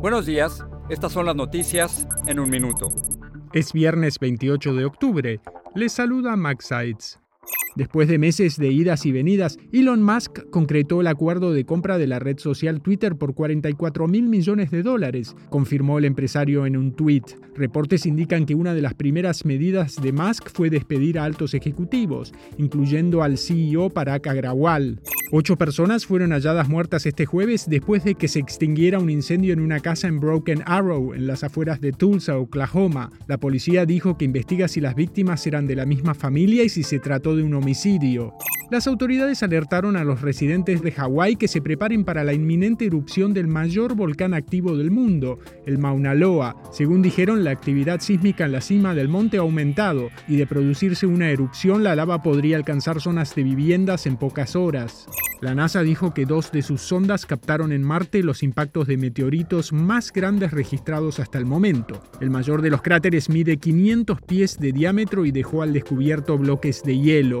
Buenos días, estas son las noticias en un minuto. Es viernes 28 de octubre. Les saluda Max Sides. Después de meses de idas y venidas, Elon Musk concretó el acuerdo de compra de la red social Twitter por 44 mil millones de dólares, confirmó el empresario en un tuit. Reportes indican que una de las primeras medidas de Musk fue despedir a altos ejecutivos, incluyendo al CEO Parag Agrawal. Ocho personas fueron halladas muertas este jueves después de que se extinguiera un incendio en una casa en Broken Arrow, en las afueras de Tulsa, Oklahoma. La policía dijo que investiga si las víctimas eran de la misma familia y si se trató de un homicidio. Las autoridades alertaron a los residentes de Hawái que se preparen para la inminente erupción del mayor volcán activo del mundo, el Mauna Loa. Según dijeron, la actividad sísmica en la cima del monte ha aumentado y de producirse una erupción la lava podría alcanzar zonas de viviendas en pocas horas. La NASA dijo que dos de sus sondas captaron en Marte los impactos de meteoritos más grandes registrados hasta el momento. El mayor de los cráteres mide 500 pies de diámetro y dejó al descubierto bloques de hielo.